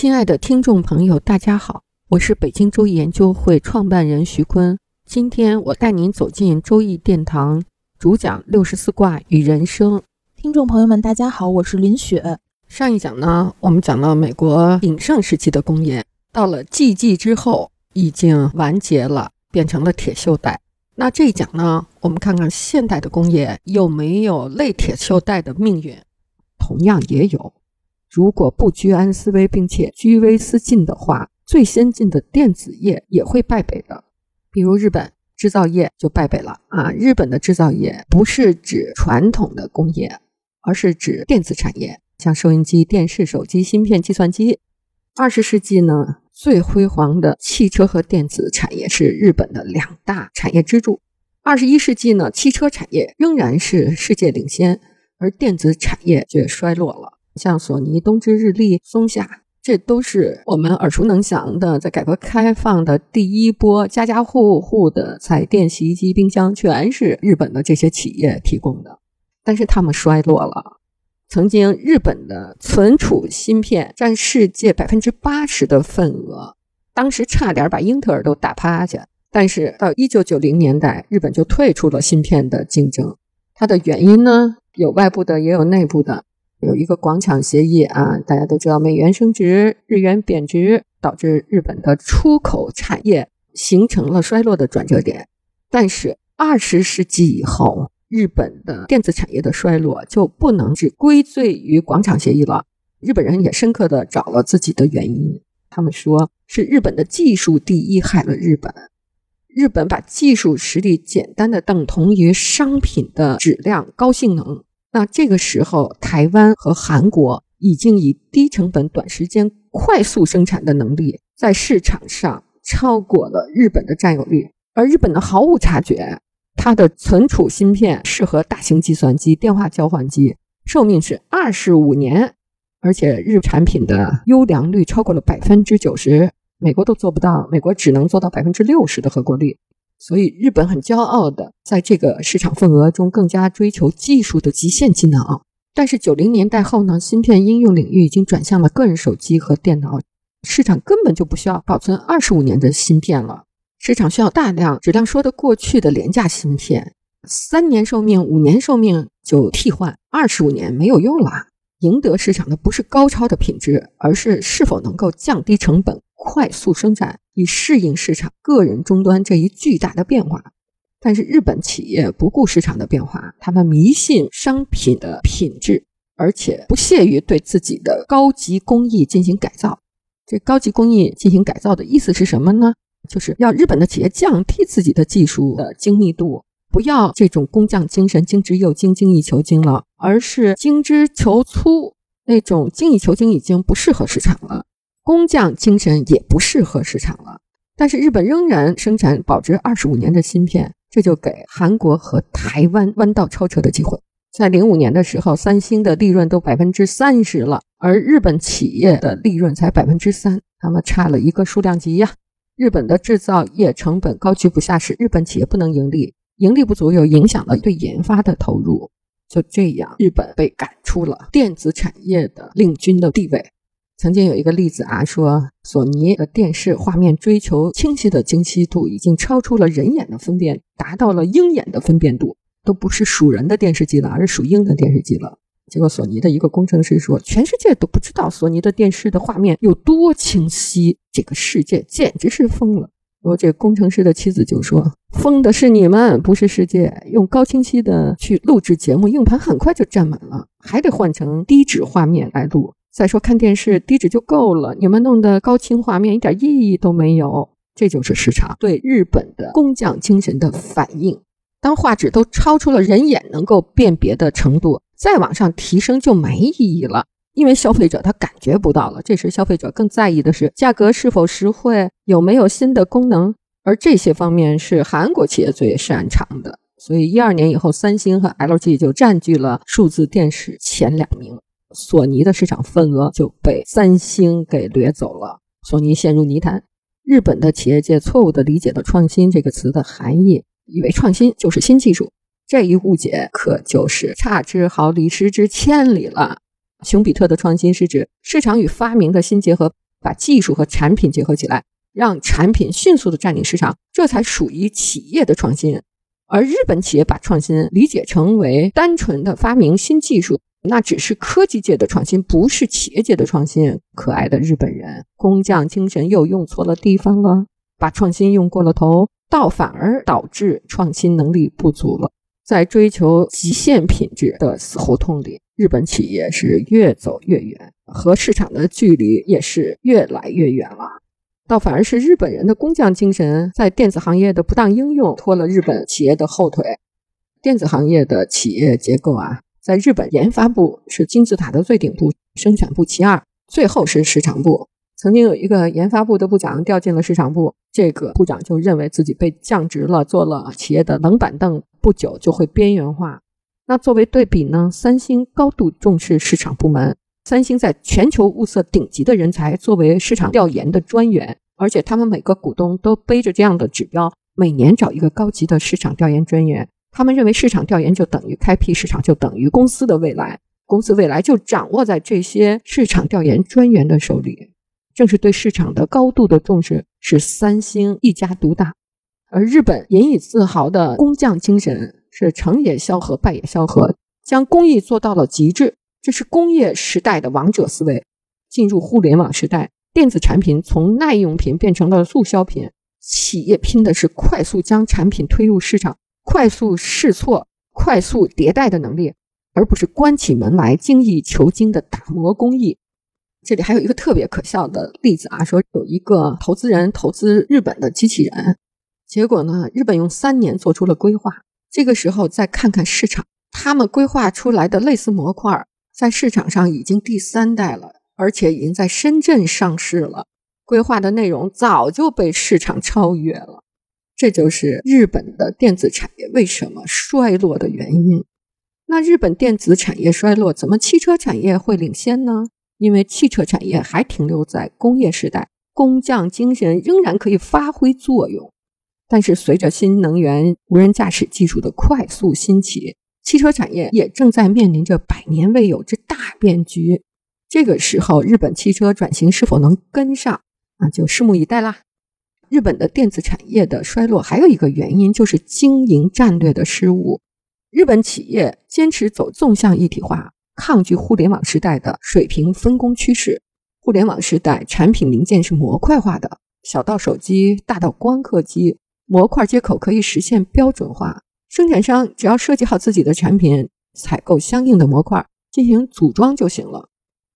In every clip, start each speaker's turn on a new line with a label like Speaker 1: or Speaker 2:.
Speaker 1: 亲爱的听众朋友，大家好，我是北京周易研究会创办人徐坤。今天我带您走进周易殿堂，主讲六十四卦与人生。
Speaker 2: 听众朋友们，大家好，我是林雪。
Speaker 1: 上一讲呢，我们讲了美国鼎盛时期的工业，到了纪纪之后已经完结了，变成了铁锈带。那这一讲呢，我们看看现代的工业有没有类铁锈带的命运？同样也有。如果不居安思危，并且居危思进的话，最先进的电子业也会败北的。比如日本制造业就败北了啊！日本的制造业不是指传统的工业，而是指电子产业，像收音机、电视、手机、芯片、计算机。二十世纪呢，最辉煌的汽车和电子产业是日本的两大产业支柱。二十一世纪呢，汽车产业仍然是世界领先，而电子产业却衰落了。像索尼、东芝、日立、松下，这都是我们耳熟能详的。在改革开放的第一波，家家户户的彩电、洗衣机、冰箱，全是日本的这些企业提供的。但是他们衰落了。曾经，日本的存储芯片占世界百分之八十的份额，当时差点把英特尔都打趴下。但是到一九九零年代，日本就退出了芯片的竞争。它的原因呢，有外部的，也有内部的。有一个广场协议啊，大家都知道，美元升值，日元贬值，导致日本的出口产业形成了衰落的转折点。但是二十世纪以后，日本的电子产业的衰落就不能只归罪于广场协议了。日本人也深刻的找了自己的原因，他们说是日本的技术第一害了日本。日本把技术实力简单的等同于商品的质量、高性能。那这个时候，台湾和韩国已经以低成本、短时间快速生产的能力，在市场上超过了日本的占有率。而日本呢，毫无察觉，它的存储芯片适合大型计算机、电话交换机，寿命是二十五年，而且日产品的优良率超过了百分之九十，美国都做不到，美国只能做到百分之六十的合格率。所以，日本很骄傲的在这个市场份额中更加追求技术的极限技能。但是，九零年代后呢，芯片应用领域已经转向了个人手机和电脑，市场根本就不需要保存二十五年的芯片了，市场需要大量质量说得过去的廉价芯片，三年寿命、五年寿命就替换，二十五年没有用了。赢得市场的不是高超的品质，而是是否能够降低成本。快速生产以适应市场个人终端这一巨大的变化，但是日本企业不顾市场的变化，他们迷信商品的品质，而且不屑于对自己的高级工艺进行改造。这高级工艺进行改造的意思是什么呢？就是要日本的企业降低自己的技术的精密度，不要这种工匠精神，精之又精，精益求精了，而是精之求粗。那种精益求精已经不适合市场了。工匠精神也不适合市场了，但是日本仍然生产保值二十五年的芯片，这就给韩国和台湾弯道超车的机会。在零五年的时候，三星的利润都百分之三十了，而日本企业的利润才百分之三，他们差了一个数量级呀。日本的制造业成本高居不下，使日本企业不能盈利，盈利不足又影响了对研发的投入，就这样，日本被赶出了电子产业的领军的地位。曾经有一个例子啊，说索尼的电视画面追求清晰的精细度，已经超出了人眼的分辨，达到了鹰眼的分辨度，都不是属人的电视机了，而是属鹰的电视机了。结果索尼的一个工程师说，全世界都不知道索尼的电视的画面有多清晰，这个世界简直是疯了。然后这工程师的妻子就说，疯的是你们，不是世界。用高清晰的去录制节目，硬盘很快就占满了，还得换成低质画面来录。再说看电视低质就够了，你们弄的高清画面一点意义都没有。这就是市场对日本的工匠精神的反应。当画质都超出了人眼能够辨别的程度，再往上提升就没意义了。因为消费者他感觉不到了，这时消费者更在意的是价格是否实惠，有没有新的功能，而这些方面是韩国企业最擅长的。所以一二年以后，三星和 LG 就占据了数字电视前两名，索尼的市场份额就被三星给掠走了，索尼陷入泥潭。日本的企业界错误地理解了“创新”这个词的含义，以为创新就是新技术，这一误解可就是差之毫厘，失之千里了。熊彼特的创新是指市场与发明的新结合，把技术和产品结合起来，让产品迅速的占领市场，这才属于企业的创新。而日本企业把创新理解成为单纯的发明新技术，那只是科技界的创新，不是企业界的创新。可爱的日本人，工匠精神又用错了地方了，把创新用过了头，倒反而导致创新能力不足了。在追求极限品质的死胡同里。日本企业是越走越远，和市场的距离也是越来越远了。倒反而是日本人的工匠精神在电子行业的不当应用拖了日本企业的后腿。电子行业的企业结构啊，在日本研发部是金字塔的最顶部，生产部其二，最后是市场部。曾经有一个研发部的部长调进了市场部，这个部长就认为自己被降职了，做了企业的冷板凳，不久就会边缘化。那作为对比呢？三星高度重视市场部门，三星在全球物色顶级的人才作为市场调研的专员，而且他们每个股东都背着这样的指标，每年找一个高级的市场调研专员。他们认为市场调研就等于开辟市场，就等于公司的未来，公司未来就掌握在这些市场调研专员的手里。正是对市场的高度的重视，使三星一家独大，而日本引以自豪的工匠精神。是成也萧何，败也萧何，将工艺做到了极致，这是工业时代的王者思维。进入互联网时代，电子产品从耐用品变成了促销品，企业拼的是快速将产品推入市场、快速试错、快速迭代的能力，而不是关起门来精益求精的打磨工艺。这里还有一个特别可笑的例子啊，说有一个投资人投资日本的机器人，结果呢，日本用三年做出了规划。这个时候再看看市场，他们规划出来的类似模块在市场上已经第三代了，而且已经在深圳上市了。规划的内容早就被市场超越了，这就是日本的电子产业为什么衰落的原因。那日本电子产业衰落，怎么汽车产业会领先呢？因为汽车产业还停留在工业时代，工匠精神仍然可以发挥作用。但是，随着新能源、无人驾驶技术的快速兴起，汽车产业也正在面临着百年未有之大变局。这个时候，日本汽车转型是否能跟上，那就拭目以待啦。日本的电子产业的衰落还有一个原因，就是经营战略的失误。日本企业坚持走纵向一体化，抗拒互联网时代的水平分工趋势。互联网时代，产品零件是模块化的，小到手机，大到光刻机。模块接口可以实现标准化，生产商只要设计好自己的产品，采购相应的模块进行组装就行了。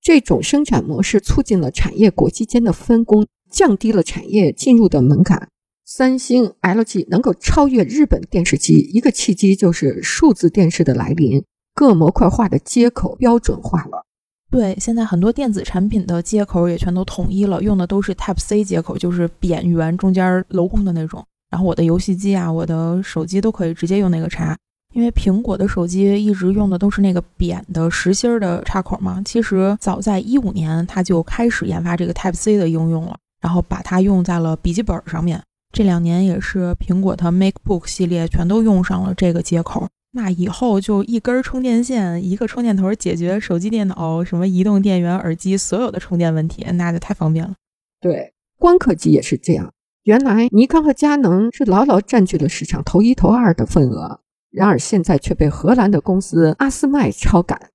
Speaker 1: 这种生产模式促进了产业国际间的分工，降低了产业进入的门槛。三星、LG 能够超越日本电视机，一个契机就是数字电视的来临，各模块化的接口标准化了。
Speaker 2: 对，现在很多电子产品的接口也全都统一了，用的都是 Type C 接口，就是扁圆中间镂空的那种。然后我的游戏机啊，我的手机都可以直接用那个插，因为苹果的手机一直用的都是那个扁的实心的插口嘛。其实早在一五年，它就开始研发这个 Type C 的应用了，然后把它用在了笔记本上面。这两年也是苹果的 MacBook 系列全都用上了这个接口。那以后就一根充电线，一个充电头解决手机、电脑、什么移动电源、耳机所有的充电问题，那就太方便了。
Speaker 1: 对，光刻机也是这样。原来尼康和佳能是牢牢占据了市场头一头二的份额，然而现在却被荷兰的公司阿斯麦超赶。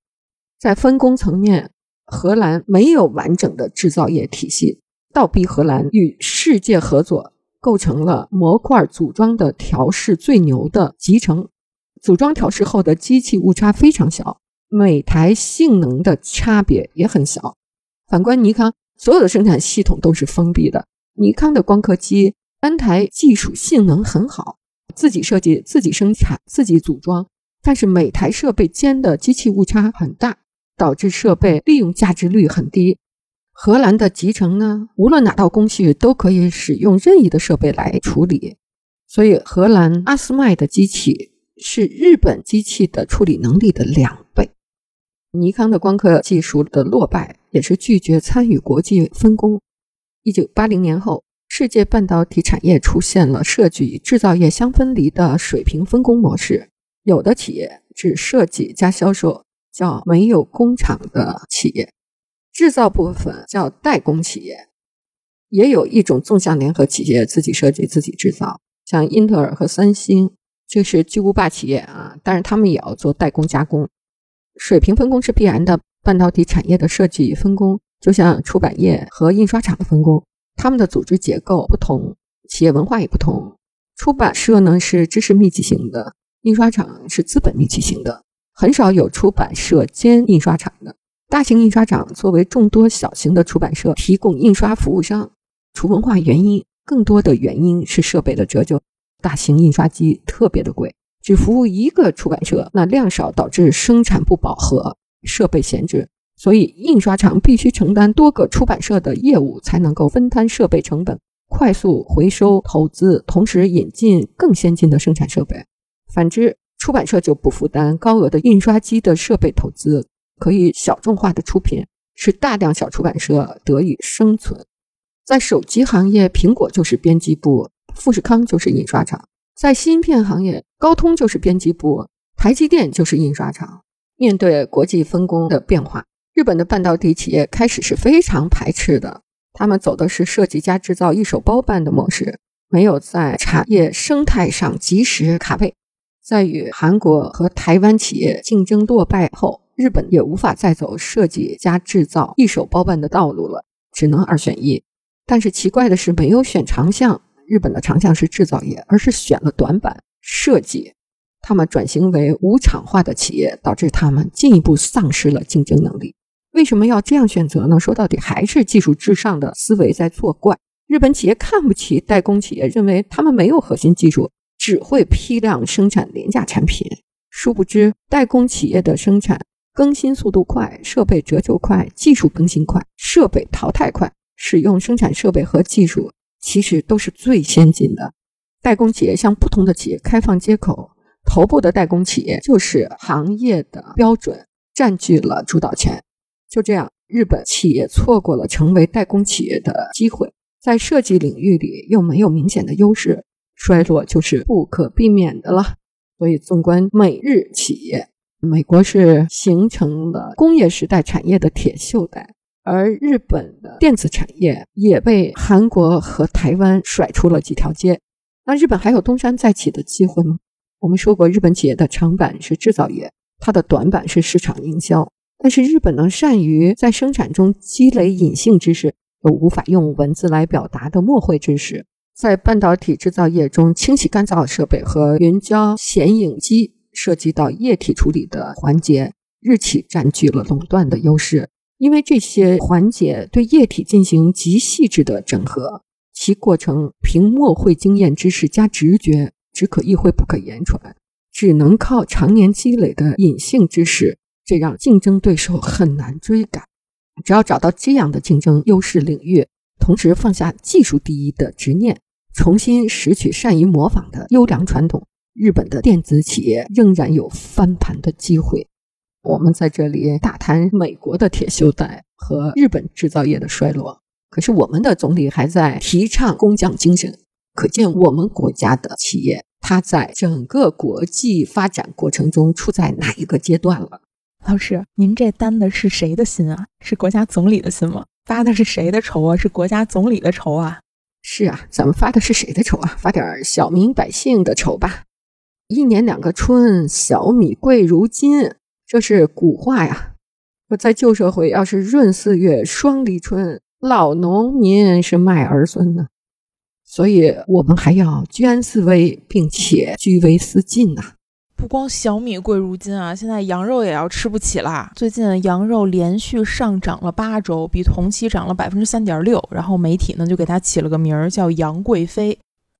Speaker 1: 在分工层面，荷兰没有完整的制造业体系，倒逼荷兰与世界合作，构成了模块组装的调试最牛的集成。组装调试后的机器误差非常小，每台性能的差别也很小。反观尼康，所有的生产系统都是封闭的。尼康的光刻机单台技术性能很好，自己设计、自己生产、自己组装，但是每台设备间的机器误差很大。导致设备利用价值率很低。荷兰的集成呢，无论哪道工序都可以使用任意的设备来处理，所以荷兰阿斯麦的机器是日本机器的处理能力的两倍。尼康的光刻技术的落败，也是拒绝参与国际分工。一九八零年后，世界半导体产业出现了设计与制造业相分离的水平分工模式，有的企业只设计加销售，叫没有工厂的企业。制造部分叫代工企业，也有一种纵向联合企业，自己设计自己制造，像英特尔和三星，这是巨无霸企业啊。但是他们也要做代工加工，水平分工是必然的。半导体产业的设计分工，就像出版业和印刷厂的分工，他们的组织结构不同，企业文化也不同。出版社呢是知识密集型的，印刷厂是资本密集型的，很少有出版社兼印刷厂的。大型印刷厂作为众多小型的出版社提供印刷服务商，除文化原因，更多的原因是设备的折旧。大型印刷机特别的贵，只服务一个出版社，那量少导致生产不饱和，设备闲置，所以印刷厂必须承担多个出版社的业务，才能够分摊设备成本，快速回收投资，同时引进更先进的生产设备。反之，出版社就不负担高额的印刷机的设备投资。可以小众化的出品，使大量小出版社得以生存。在手机行业，苹果就是编辑部，富士康就是印刷厂；在芯片行业，高通就是编辑部，台积电就是印刷厂。面对国际分工的变化，日本的半导体企业开始是非常排斥的，他们走的是设计加制造一手包办的模式，没有在产业生态上及时卡位。在与韩国和台湾企业竞争落败后，日本也无法再走设计加制造一手包办的道路了，只能二选一。但是奇怪的是，没有选长项。日本的长项是制造业，而是选了短板设计。他们转型为无厂化的企业，导致他们进一步丧失了竞争能力。为什么要这样选择呢？说到底，还是技术至上的思维在作怪。日本企业看不起代工企业，认为他们没有核心技术，只会批量生产廉价产品。殊不知，代工企业的生产。更新速度快，设备折旧快，技术更新快，设备淘汰快，使用生产设备和技术其实都是最先进的。代工企业向不同的企业开放接口，头部的代工企业就是行业的标准，占据了主导权。就这样，日本企业错过了成为代工企业的机会，在设计领域里又没有明显的优势，衰落就是不可避免的了。所以，纵观美日企业。美国是形成了工业时代产业的铁锈带，而日本的电子产业也被韩国和台湾甩出了几条街。那日本还有东山再起的机会吗？我们说过，日本企业的长板是制造业，它的短板是市场营销。但是日本能善于在生产中积累隐性知识，又无法用文字来表达的墨绘知识，在半导体制造业中，清洗干燥设备和云胶显影机。涉及到液体处理的环节，日企占据了垄断的优势，因为这些环节对液体进行极细致的整合，其过程凭墨会经验知识加直觉，只可意会不可言传，只能靠常年积累的隐性知识，这让竞争对手很难追赶。只要找到这样的竞争优势领域，同时放下技术第一的执念，重新拾取善于模仿的优良传统。日本的电子企业仍然有翻盘的机会。我们在这里大谈美国的铁锈带和日本制造业的衰落，可是我们的总理还在提倡工匠精神，可见我们国家的企业，它在整个国际发展过程中处在哪一个阶段了？
Speaker 2: 老师，您这担的是谁的心啊？是国家总理的心吗？发的是谁的愁啊？是国家总理的愁啊？
Speaker 1: 是啊，咱们发的是谁的愁啊？发点小民百姓的愁吧。一年两个春，小米贵如金，这是古话呀。我在旧社会，要是闰四月双立春，老农民是卖儿孙呢。所以，我们还要居安思危，并且居危思进呐。
Speaker 2: 不光小米贵如金啊，现在羊肉也要吃不起啦。最近羊肉连续上涨了八周，比同期涨了百分之三点六。然后媒体呢就给它起了个名儿，叫“杨贵妃”。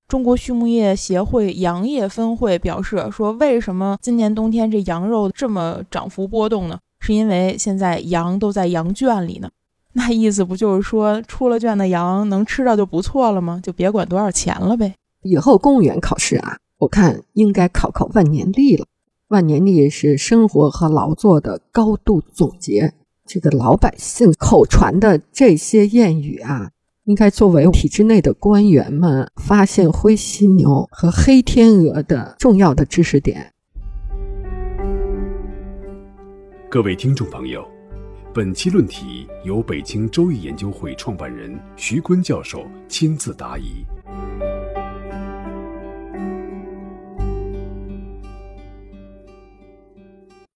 Speaker 2: 中国畜牧业协会羊业分会表示说：“为什么今年冬天这羊肉这么涨幅波动呢？是因为现在羊都在羊圈里呢。那意思不就是说，出了圈的羊能吃到就不错了吗？就别管多少钱了呗。
Speaker 1: 以后公务员考试啊，我看应该考考万年历了。万年历是生活和劳作的高度总结。这个老百姓口传的这些谚语啊，应该作为体制内的官员们发现灰犀牛和黑天鹅的重要的知识点。
Speaker 3: 各位听众朋友，本期论题由北京周易研究会创办人徐坤教授亲自答疑。